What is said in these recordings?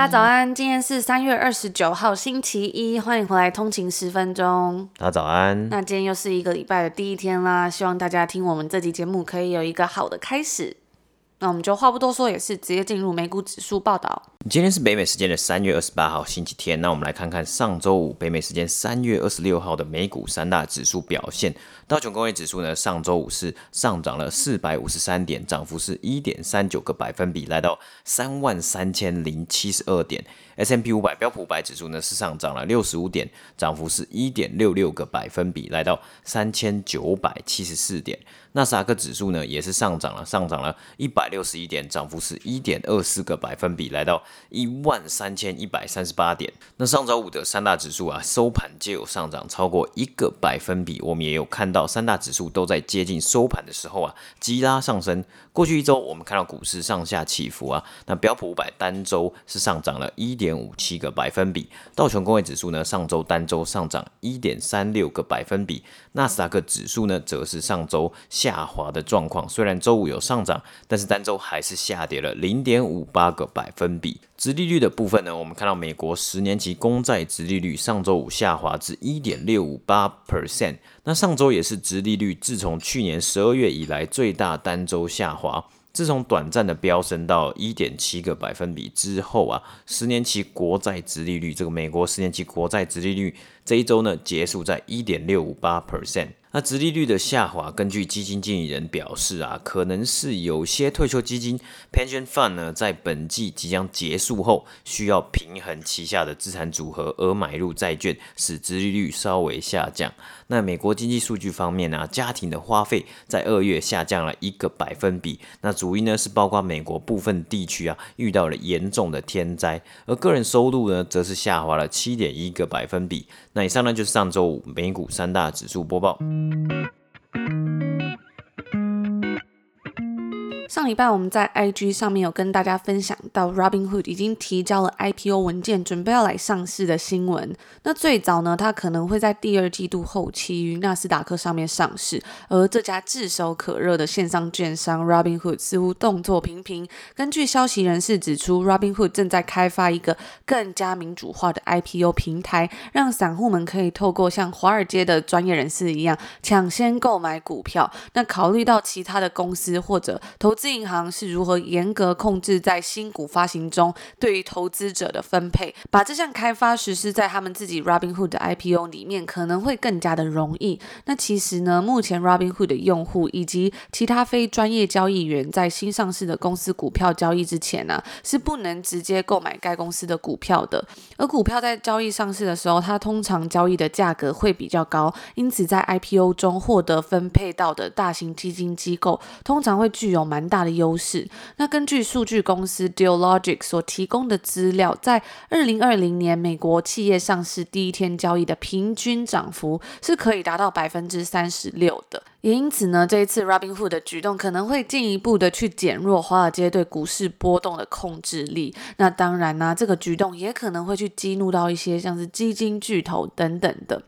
大家早安，今天是三月二十九号星期一，欢迎回来通勤十分钟。大家早安。那今天又是一个礼拜的第一天啦，希望大家听我们这集节目可以有一个好的开始。那我们就话不多说，也是直接进入美股指数报道。今天是北美时间的三月二十八号星期天，那我们来看看上周五北美时间三月二十六号的美股三大指数表现。道琼工业指数呢，上周五是上涨了四百五十三点，涨幅是一点三九个百分比，来到三万三千零七十二点。S M P 五百标普五百指数呢是上涨了六十五点，涨幅是一点六六个百分比，来到三千九百七十四点。纳斯达克指数呢也是上涨了，上涨了一百六十一点，涨幅是一点二四个百分比，来到一万三千一百三十八点。那上周五的三大指数啊收盘皆有上涨超过一个百分比，我们也有看到三大指数都在接近收盘的时候啊急拉上升。过去一周我们看到股市上下起伏啊，那标普五百单周是上涨了一点。点五七个百分比，道琼工业指数呢上周单周上涨一点三六个百分比，纳斯达克指数呢则是上周下滑的状况，虽然周五有上涨，但是单周还是下跌了零点五八个百分比。殖利率的部分呢，我们看到美国十年期公债殖利率上周五下滑至一点六五八 percent，那上周也是殖利率自从去年十二月以来最大单周下滑。自从短暂的飙升到一点七个百分比之后啊，十年期国债殖利率，这个美国十年期国债殖利率这一周呢结束在一点六五八 percent。那殖利率的下滑，根据基金经理人表示啊，可能是有些退休基金 pension fund 呢，在本季即将结束后，需要平衡旗下的资产组合而买入债券，使殖利率稍微下降。那美国经济数据方面呢，家庭的花费在二月下降了一个百分比。那主因呢是包括美国部分地区啊遇到了严重的天灾，而个人收入呢则是下滑了七点一个百分比。那以上呢就是上周五美股三大指数播报。Thank you. 上礼拜我们在 IG 上面有跟大家分享到，Robinhood 已经提交了 IPO 文件，准备要来上市的新闻。那最早呢，它可能会在第二季度后期于纳斯达克上面上市。而这家炙手可热的线上券商 Robinhood 似乎动作频频。根据消息人士指出，Robinhood 正在开发一个更加民主化的 IPO 平台，让散户们可以透过像华尔街的专业人士一样抢先购买股票。那考虑到其他的公司或者投资银行是如何严格控制在新股发行中对于投资者的分配，把这项开发实施在他们自己 Robinhood 的 IPO 里面，可能会更加的容易。那其实呢，目前 Robinhood 的用户以及其他非专业交易员在新上市的公司股票交易之前呢、是不能直接购买该公司的股票的。而股票在交易上市的时候，它通常交易的价格会比较高，因此在 IPO 中获得分配到的大型基金机构，通常会具有蛮大的优势。那根据数据公司 Dealogic 所提供的资料，在二零二零年美国企业上市第一天交易的平均涨幅是可以达到百分之三十六的。也因此呢，这一次 Robinhood 的举动可能会进一步的去减弱华尔街对股市波动的控制力。那当然呢、这个举动也可能会去激怒到一些像是基金巨头等等的。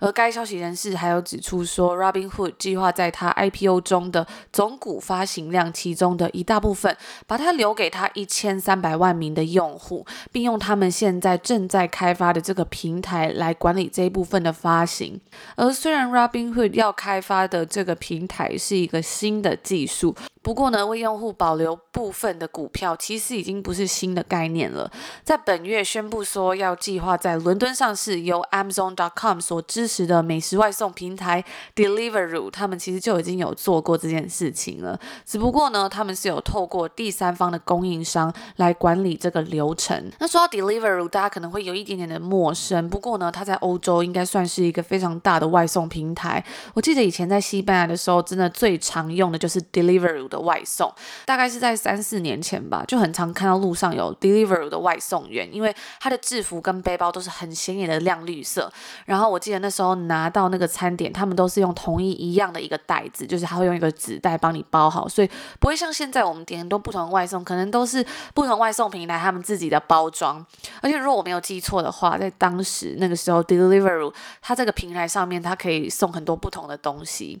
而该消息人士还有指出说，Robinhood 计划在他 IPO 中的总股发行量其中的一大部分，把它留给他一千三百万名的用户，并用他们现在正在开发的这个平台来管理这一部分的发行。而虽然 Robinhood 要开发的这个平台是一个新的技术。不过呢，为用户保留部分的股票，其实已经不是新的概念了。在本月宣布说要计划在伦敦上市，由 Amazon.com 所支持的美食外送平台 Deliveroo，他们其实就已经有做过这件事情了。只不过呢，他们是有透过第三方的供应商来管理这个流程。那说到 Deliveroo，大家可能会有一点点的陌生。不过呢，它在欧洲应该算是一个非常大的外送平台。我记得以前在西西班牙的时候，真的最常用的就是 Deliveroo 的外送，大概是在三四年前吧，就很常看到路上有 Deliveroo 的外送员，因为他的制服跟背包都是很显眼的亮绿色。然后我记得那时候拿到那个餐点，他们都是用同一一样的一个袋子，就是他会用一个纸袋帮你包好，所以不会像现在我们点很多不同的外送，可能都是不同外送平台他们自己的包装。而且如果我没有记错的话，在当时那个时候 Deliveroo 它这个平台上面，它可以送很多不同的东西。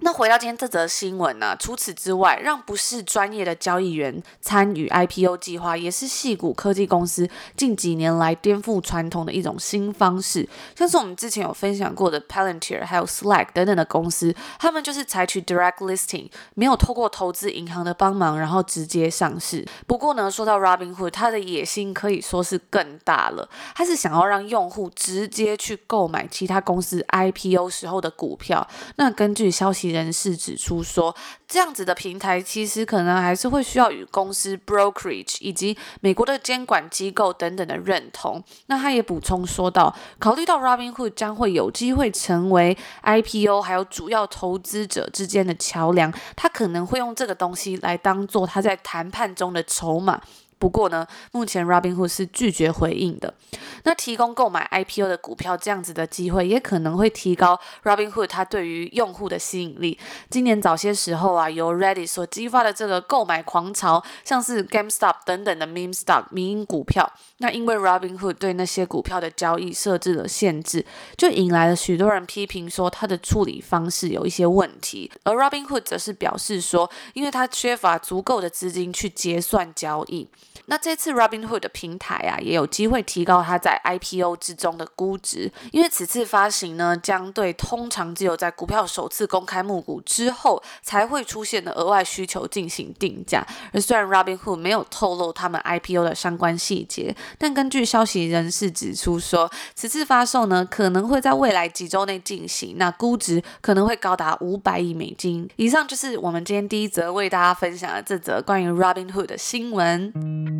那回到今天这则新闻呢、除此之外，让不是专业的交易员参与 IPO 计划，也是矽谷科技公司近几年来颠覆传统的一种新方式。像是我们之前有分享过的 Palantir，还有 Slack 等等的公司，他们就是采取 Direct Listing，没有透过投资银行的帮忙，然后直接上市。不过呢，说到 Robinhood，他的野心可以说是更大了。他是想要让用户直接去购买其他公司 IPO 时候的股票。那根据消息，人士指出说，这样子的平台其实可能还是会需要与公司 brokerage 以及美国的监管机构等等的认同。那他也补充说到，考虑到 Robinhood 将会有机会成为 IPO 还有主要投资者之间的桥梁，他可能会用这个东西来当做他在谈判中的筹码。不过呢，目前 Robinhood 是拒绝回应的。那提供购买 IPO 的股票这样子的机会，也可能会提高 Robinhood 它对于用户的吸引力。今年早些时候啊，由 Reddit 所激发的这个购买狂潮，像是 GameStop 等等的 Meme Stock 迷因股票，那因为 Robinhood 对那些股票的交易设置了限制，就引来了许多人批评说它的处理方式有一些问题。而 Robinhood 则是表示说，因为它缺乏足够的资金去结算交易。那这次 Robinhood 的平台啊，也有机会提高它在 IPO 之中的估值，因为此次发行呢，将对通常只有在股票首次公开募股之后才会出现的额外需求进行定价。而虽然 Robinhood 没有透露他们 IPO 的相关细节，但根据消息人士指出说，此次发售呢，可能会在未来几周内进行，那估值可能会高达五百亿美金。以上就是我们今天第一则为大家分享的这则关于 Robinhood 的新闻。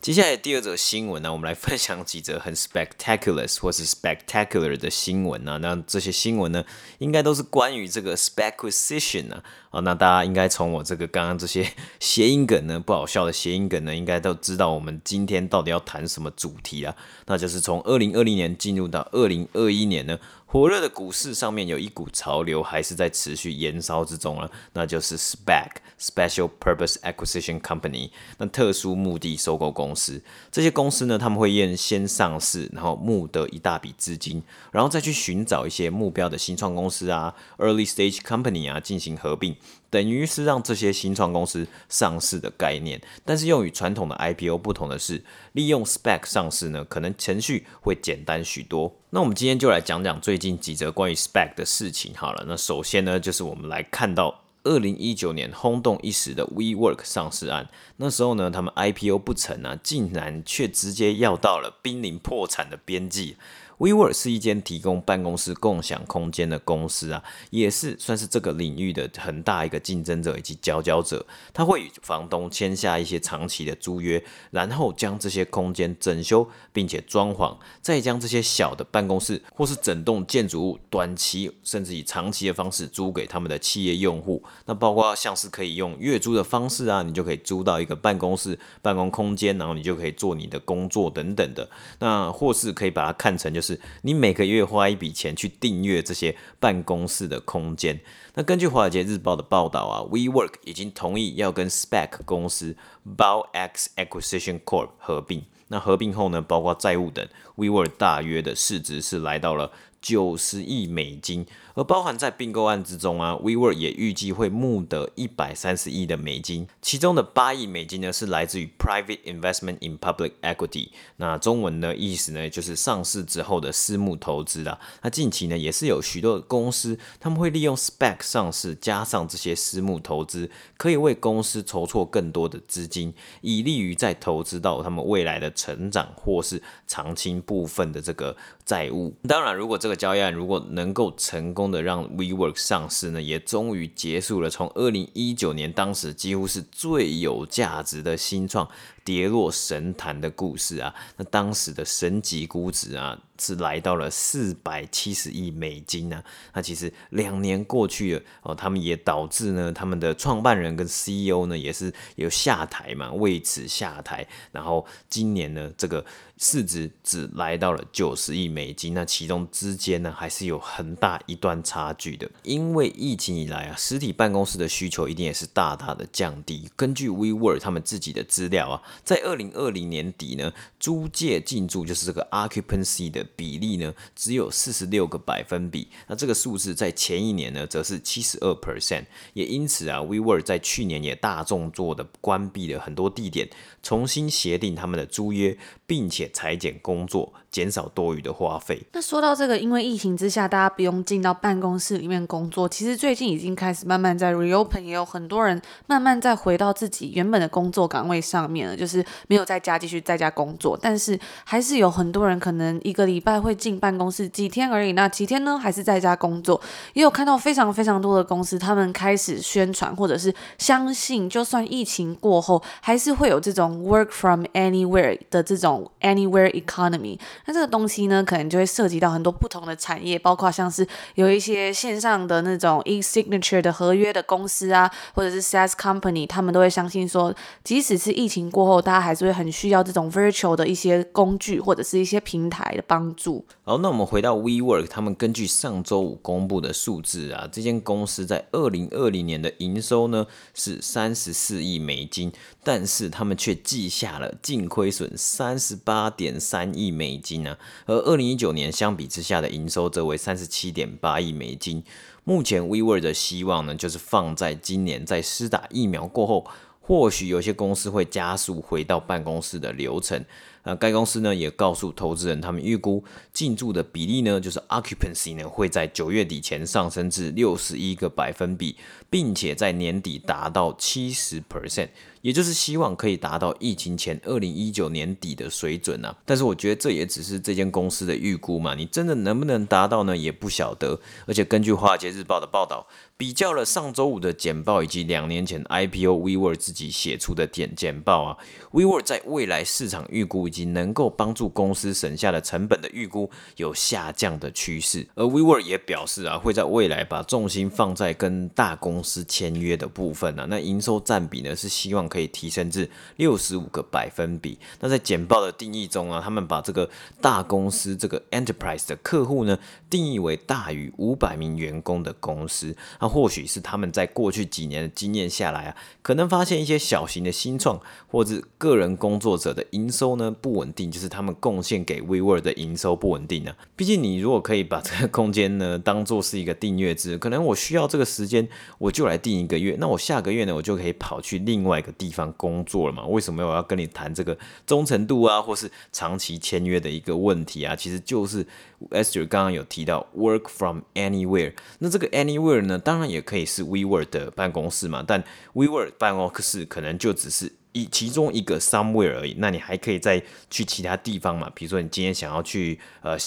接下来第二则新闻呢，我们来分享几则很 spectacular 或是 spectacular 的新闻呢。那这些新闻呢，应该都是关于这个 speculation 呢。啊，那大家应该从我这个刚刚这些谐音梗呢，不好笑的谐音梗呢，应该都知道我们今天到底要谈什么主题啊？那就是从二零二零年进入到二零二一年呢。火热的股市上面有一股潮流还是在持续燃烧之中了，那就是 SPAC（Special Purpose Acquisition Company），那特殊目的收购公司。这些公司呢，他们会先先上市，然后募得一大笔资金，然后再去寻找一些目标的新创公司啊 （Early Stage Company） 啊进行合并。等于是让这些新创公司上市的概念，但是用与传统的 IPO 不同的是，利用 SPAC 上市呢，可能程序会简单许多。那我们今天就来讲讲最近几则关于 Spec 的事情好了。那首先呢，就是我们来看到二零一九年轰动一时的 WeWork 上市案，那时候呢，他们 IPO 不成啊，竟然却直接要到了濒临破产的边际。WeWork 是一间提供办公室共享空间的公司啊，也是算是这个领域的很大一个竞争者以及佼佼者。他会与房东签下一些长期的租约，然后将这些空间整修并且装潢，再将这些小的办公室或是整栋建筑物短期甚至以长期的方式租给他们的企业用户。那包括像是可以用月租的方式啊，你就可以租到一个办公室办公空间，然后你就可以做你的工作等等的。那或是可以把它看成就是。你每个月花一笔钱去订阅这些办公室的空间。那根据《华尔街日报》的报道啊，WeWork 已经同意要跟 Spec 公司 BowX Acquisition Corp 合并。那合并后呢，包括债务等，WeWork 大约的市值是来到了九十亿美金。而包含在并购案之中啊，WeWork 也预计会募得一百三十亿的美金，其中的八亿美金呢是来自于 Private Investment in Public Equity，那中文的意思呢就是上市之后的私募投资啦。那近期呢也是有许多公司，他们会利用 SPAC 上市，加上这些私募投资，可以为公司筹措更多的资金，以利于再投资到他们未来的成长或是偿清部分的这个债务。当然，如果这这个交易案如果能够成功，的让 WeWork 上市呢，也终于结束了从二零一九年当时几乎是最有价值的新创跌落神坛的故事啊。那当时的神级估值啊，是来到了四百七十亿美金啊。那其实两年过去了哦，他们也导致呢，他们的创办人跟 CEO 呢也是有下台嘛，为此下台。然后今年呢，这个市值只来到了九十亿美金，那其中之间呢，还是有很大一段差距的。因为疫情以来啊，实体办公室的需求一定也是大大的降低。根据 WeWork 他们自己的资料啊，在二零二零年底呢，租借进驻就是这个 occupancy 的比例呢，只有四十六个百分比。那这个数字在前一年呢，则是七十二 percent。也因此啊，WeWork 在去年也大众做的关闭了很多地点，重新协定他们的租约，并且裁减工作。减少多余的花费。那说到这个，因为疫情之下，大家不用进到办公室里面工作。其实最近已经开始慢慢在 reopen，也有很多人慢慢再回到自己原本的工作岗位上面了，就是没有在家继续在家工作。但是还是有很多人可能一个礼拜会进办公室几天而已，那几天呢还是在家工作。也有看到非常非常多的公司，他们开始宣传或者是相信，就算疫情过后，还是会有这种 work from anywhere 的这种 anywhere economy。那这个东西呢，可能就会涉及到很多不同的产业，包括像是有一些线上的那种 e-signature 的合约的公司啊，或者是 SaaS company，他们都会相信说，即使是疫情过后，大家还是会很需要这种 virtual 的一些工具或者是一些平台的帮助。好，那我们回到 WeWork，他们根据上周五公布的数字啊，这间公司在二零二零年的营收呢是三十四亿美金，但是他们却记下了净亏损三十十八点三亿美金。金呢，而二零一九年相比之下的营收则为三十七点八亿美金。目前 WeWork 的希望呢，就是放在今年在施打疫苗过后，或许有些公司会加速回到办公室的流程。那该公司呢也告诉投资人，他们预估进驻的比例呢，就是 occupancy 呢会在九月底前上升至六十一个百分比，并且在年底达到七十 percent。也就是希望可以达到疫情前二零一九年底的水准啊，但是我觉得这也只是这间公司的预估嘛，你真的能不能达到呢？也不晓得。而且根据华尔街日报的报道，比较了上周五的简报以及两年前 IPO WeWork 自己写出的简简报啊，WeWork 在未来市场预估以及能够帮助公司省下的成本的预估有下降的趋势，而 WeWork 也表示啊，会在未来把重心放在跟大公公司签约的部分啊，那营收占比呢是希望。可以提升至六十五个百分比。那在简报的定义中啊，他们把这个大公司这个 enterprise 的客户呢，定义为大于五百名员工的公司。那或许是他们在过去几年的经验下来啊，可能发现一些小型的新创或者个人工作者的营收呢不稳定，就是他们贡献给 WeWork 的营收不稳定呢、毕竟你如果可以把这个空间呢当做是一个订阅制，可能我需要这个时间，我就来定一个月。那我下个月呢，我就可以跑去另外一个。地方工作了嘛？为什么我要跟你谈这个忠诚度啊，或是长期签约的一个问题啊？其实就是 Esther 刚刚有提到 work from anywhere。那这个 anywhere 呢，当然也可以是 WeWork 的办公室嘛，但 WeWork 办公室可能就只是一其中一个 somewhere 而已。那你还可以再去其他地方嘛？比如说你今天想要去呃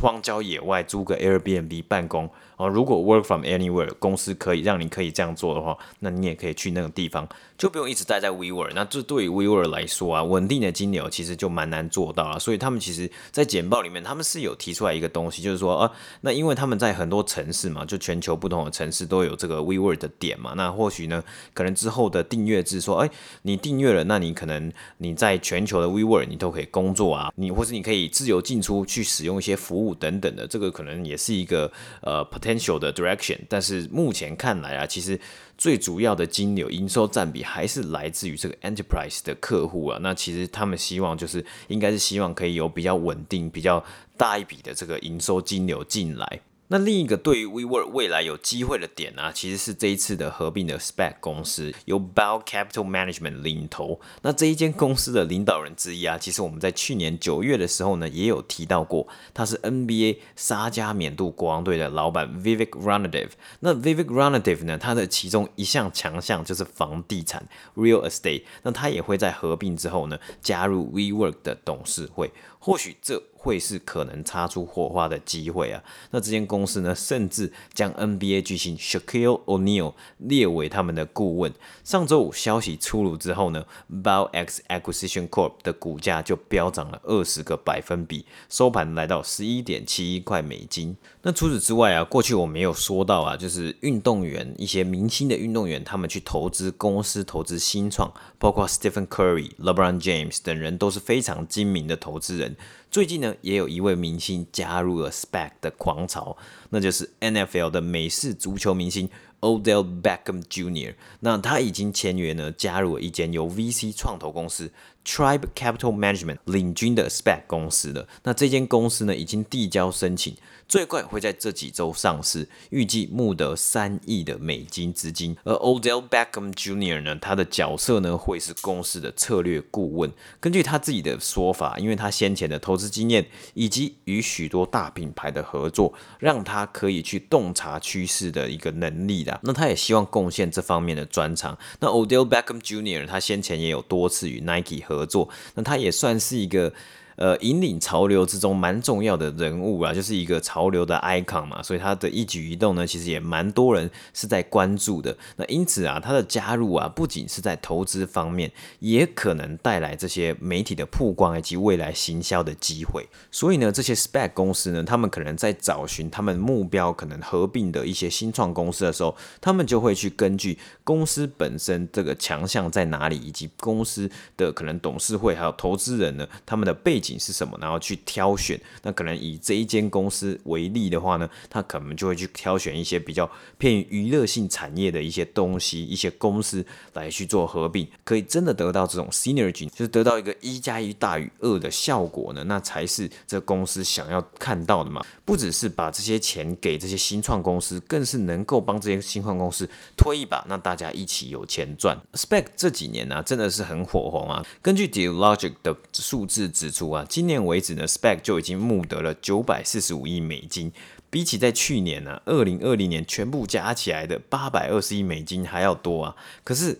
荒郊野外租个 Airbnb 办公。哦，如果 work from anywhere 公司可以让你可以这样做的话，那你也可以去那个地方，就不用一直待在 WeWork。那这对于 WeWork 来说啊，稳定的金流其实就蛮难做到了。所以他们其实，在简报里面，他们是有提出来一个东西，就是说啊，那因为他们在很多城市嘛，就全球不同的城市都有这个 WeWork 的点嘛。那或许呢，可能之后的订阅制说，哎，你订阅了，那你可能你在全球的 WeWork 你都可以工作啊，你或是你可以自由进出去使用一些服务等等的，这个可能也是一个呃 potential potential 的 direction，但是目前看来啊，其实最主要的金流营收占比还是来自于这个 enterprise 的客户啊。那其实他们希望就是应该是希望可以有比较稳定、比较大一笔的这个营收金流进来。那另一个对于 WeWork 未来有机会的点呢、啊，其实是这一次的合并的 Spec 公司由 Bell Capital Management 领头。那这一间公司的领导人之一啊，其实我们在去年九月的时候呢，也有提到过，他是 NBA 沙加缅度国王队的老板 Vivek Ranadive。那 Vivek Ranadive 呢，他的其中一项强项就是房地产 Real Estate。那他也会在合并之后呢，加入 WeWork 的董事会。或许这会是可能擦出火花的机会啊。那这间公司呢，甚至将 NBA 巨星 Shaquille O'Neal 列为他们的顾问。上周五消息出炉之后呢，BioX Acquisition Corp 的股价就飙涨了二十个百分比，收盘来到十一点七一块美金。那除此之外啊，过去我没有说到啊，就是运动员一些明星的运动员，他们去投资公司、投资新创，包括 Stephen Curry、LeBron James 等人都是非常精明的投资人。最近呢，也有一位明星加入了 Spec 的狂潮，那就是 NFL 的美式足球明星 Odell Beckham Jr.。那他已经签约呢，加入了一间由 VC 创投公司 Tribe Capital Management 领军的 SPAC 公司的。那这间公司呢，已经递交申请。最快会在这几周上市，预计募得三亿的美金资金。而 Odell Beckham Jr. 呢，他的角色呢会是公司的策略顾问。根据他自己的说法，因为他先前的投资经验以及与许多大品牌的合作，让他可以去洞察趋势的一个能力的。那他也希望贡献这方面的专长。那 Odell Beckham Jr. 他先前也有多次与 Nike 合合作，那他也算是一个。呃，引领潮流之中蛮重要的人物啊，就是一个潮流的 icon 嘛，所以他的一举一动呢，其实也蛮多人是在关注的。那因此啊，他的加入啊，不仅是在投资方面，也可能带来这些媒体的曝光以及未来行销的机会。所以呢，这些 SPAC 公司呢，他们可能在找寻他们目标可能合并的一些新创公司的时候，他们就会去根据公司本身这个强项在哪里，以及公司的可能董事会还有投资人呢，他们的背景。是什么？然后去挑选。那可能以这一间公司为例的话呢，他可能就会去挑选一些比较偏娱乐性产业的一些东西、一些公司来去做合并，可以真的得到这种 synergy，就是得到一个一加一大于二的效果呢，那才是这公司想要看到的嘛。不只是把这些钱给这些新创公司，更是能够帮这些新创公司推一把，那大家一起有钱赚。Spec 这几年呢、啊，真的是很火红啊。根据 Dealogic 的数字指出啊。啊今年为止呢，Spec 就已经募得了九百四十五亿美金，比起在去年呢，二零二零年全部加起来的八百二十亿美金还要多啊。可是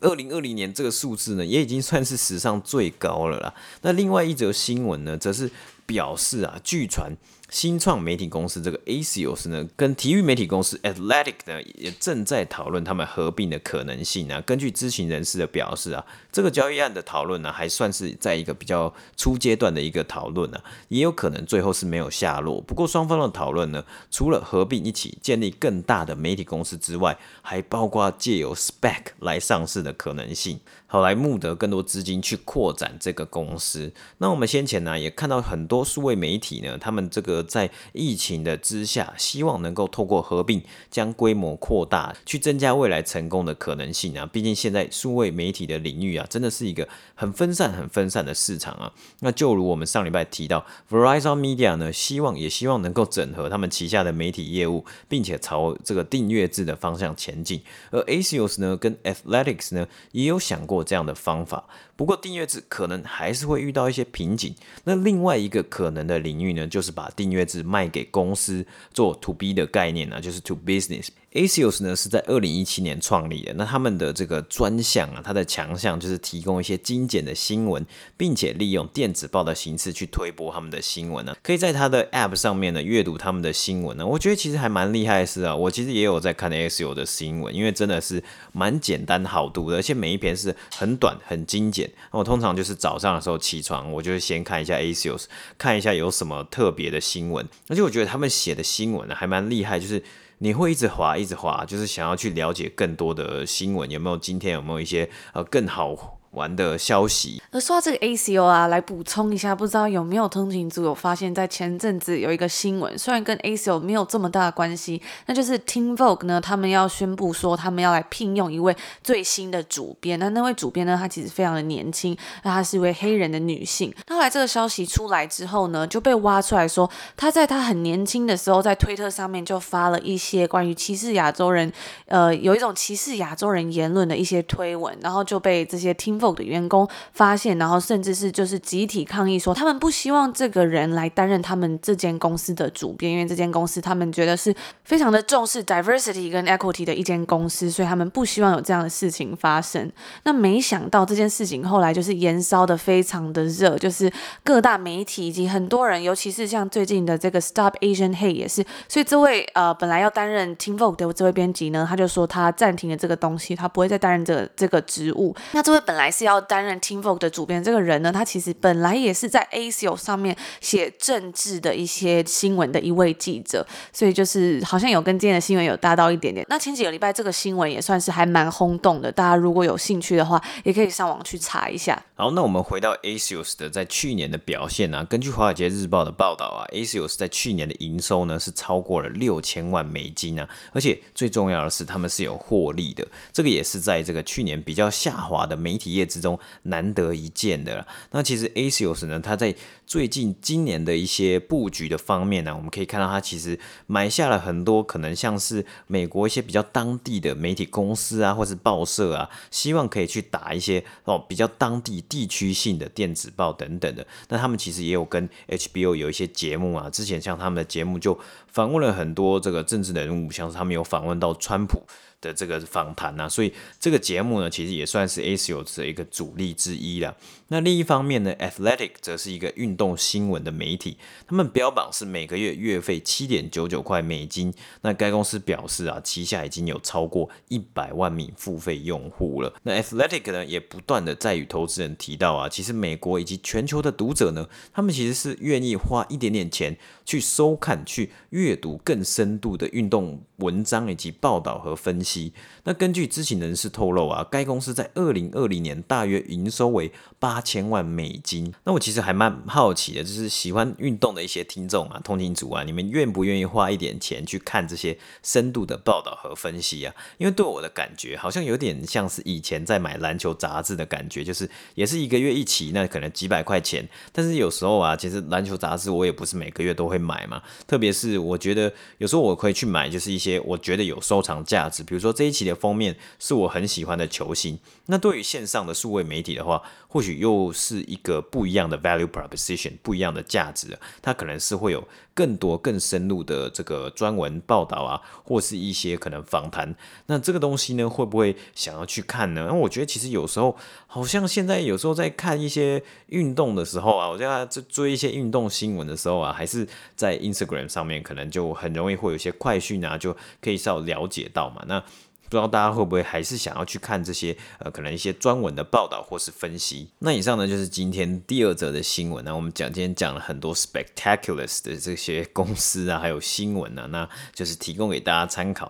二零二零年这个数字呢，也已经算是史上最高了啦。那另外一则新闻呢，则是表示啊，据传。新创媒体公司这个 Asios 呢，跟体育媒体公司 Athletic 呢，也正在讨论他们合并的可能性啊。根据知情人士的表示啊，这个交易案的讨论呢，还算是在一个比较初阶段的一个讨论啊，也有可能最后是没有下落。不过双方的讨论呢，除了合并一起建立更大的媒体公司之外，还包括借由 SPAC 来上市的可能性，好来募得更多资金去扩展这个公司。那我们先前呢，也看到很多数位媒体呢，他们这个。在疫情的之下，希望能够透过合并将规模扩大，去增加未来成功的可能性啊！毕竟现在数位媒体的领域啊，真的是一个很分散、很分散的市场啊。那就如我们上礼拜提到，Verizon Media 呢，希望也希望能够整合他们旗下的媒体业务，并且朝这个订阅制的方向前进。而 Axios 呢，跟 Athletics 呢，也有想过这样的方法。不过订阅制可能还是会遇到一些瓶颈。那另外一个可能的领域呢，就是把订阅制卖给公司做 To B 的概念呢，就是 To Business。Asios 呢是在二零一七年创立的，那他们的这个专项啊，它的强项就是提供一些精简的新闻，并且利用电子报的形式去推播他们的新闻呢。可以在它的 App 上面呢阅读他们的新闻呢。我觉得其实还蛮厉害的是啊，我其实也有在看 Asios 的新闻，因为真的是蛮简单好读的，而且每一篇是很短很精简。我通常就是早上的时候起床，我就会先看一下 Axios，看一下有什么特别的新闻，而且我觉得他们写的新闻呢还蛮厉害，就是。你会一直滑，一直滑，就是想要去了解更多的新闻，有没有今天有没有一些呃更好玩的消息。而说到这个 ACO 啊，来补充一下，不知道有没有通勤族有发现，在前阵子有一个新闻，虽然跟 ACO 没有这么大的关系，那就是 Teen Vogue 呢，他们要宣布说，他们要来聘用一位最新的主编。那那位主编呢，她其实非常的年轻，那她是一位黑人的女性。那后来这个消息出来之后呢，就被挖出来说，她在她很年轻的时候，在推特上面就发了一些关于歧视亚洲人，呃，有一种歧视亚洲人言论的一些推文，然后就被这些听 Vogue 的员工发现，然后甚至是就是集体抗议说，他们不希望这个人来担任他们这间公司的主编，因为这间公司他们觉得是非常的重视 diversity 跟 equity 的一间公司，所以他们不希望有这样的事情发生。那没想到这件事情后来就是延烧的非常的热，就是各大媒体以及很多人，尤其是像最近的这个 Stop Asian Hate 也是，所以这位呃本来要担任 Teen Vogue 的这位编辑呢，他就说他暂停了这个东西，他不会再担任这个这个职务。那这位本来是要担任 Teen Vogue 的主编这个人呢，他其实本来也是在 Asio 上面写政治的一些新闻的一位记者，所以就是好像有跟今天的新闻有搭到一点点。那前几个礼拜这个新闻也算是还蛮轰动的，大家如果有兴趣的话，也可以上网去查一下。好，那我们回到 Axios 的在去年的表现啊，根据华尔街日报的报道啊，Axios 在去年的营收呢是超过了六千万美金啊，而且最重要的是他们是有获利的，这个也是在这个去年比较下滑的媒体业之中难得一见的了。那其实 Axios 呢，它在最近今年的一些布局的方面呢，我们可以看到它其实买下了很多可能像是美国一些比较当地的媒体公司啊，或是报社啊，希望可以去打一些哦比较当地地区性的电子报等等的。那他们其实也有跟 HBO 有一些节目啊，之前像他们的节目就访问了很多这个政治人物，像是他们有访问到川普。的这个访谈呐，所以这个节目呢，其实也算是 Axios 一个主力之一啦。那另一方面呢，Athletic 则是一个运动新闻的媒体，他们标榜是每个月月费七点九九块美金。那该公司表示啊，旗下已经有超过一百万名付费用户了。那 Athletic 呢，也不断的在与投资人提到啊，其实美国以及全球的读者呢，他们其实是愿意花一点点钱去收看、去阅读更深度的运动文章以及报道和分析。那根据知情人士透露啊，该公司在二零二零年大约营收为八千万美金。那我其实还蛮好奇的，就是喜欢运动的一些听众啊、通勤族啊，你们愿不愿意花一点钱去看这些深度的报道和分析啊？因为对我的感觉，好像有点像是以前在买篮球杂志的感觉，就是也是一个月一期，那可能几百块钱。但是有时候啊，其实篮球杂志我也不是每个月都会买嘛。特别是我觉得有时候我可以去买，就是一些我觉得有收藏价值，比如。说这一期的封面是我很喜欢的球星，那对于线上数位媒体的话，或许又是一个不一样的 value proposition，不一样的价值。它可能是会有更多更深入的这个专文报道啊，或是一些可能访谈。那这个东西呢，会不会想要去看呢？那我觉得其实有时候好像现在有时候在看一些运动的时候啊，我在追一些运动新闻的时候啊，还是在 Instagram 上面，可能就很容易会有一些快讯啊，就可以稍了解到嘛。那不知道大家会不会还是想要去看这些呃，可能一些专文的报道或是分析。那以上呢，就是今天第二则的新闻。那我们讲今天讲了很多 spectaculars 的这些公司啊，还有新闻啊，那就是提供给大家参考。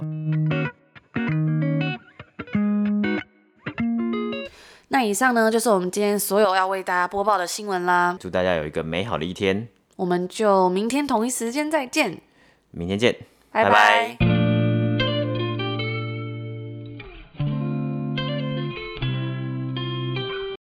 那以上呢，就是我们今天所有要为大家播报的新闻啦。祝大家有一个美好的一天。我们就明天同一时间再见。明天见，拜拜。拜拜。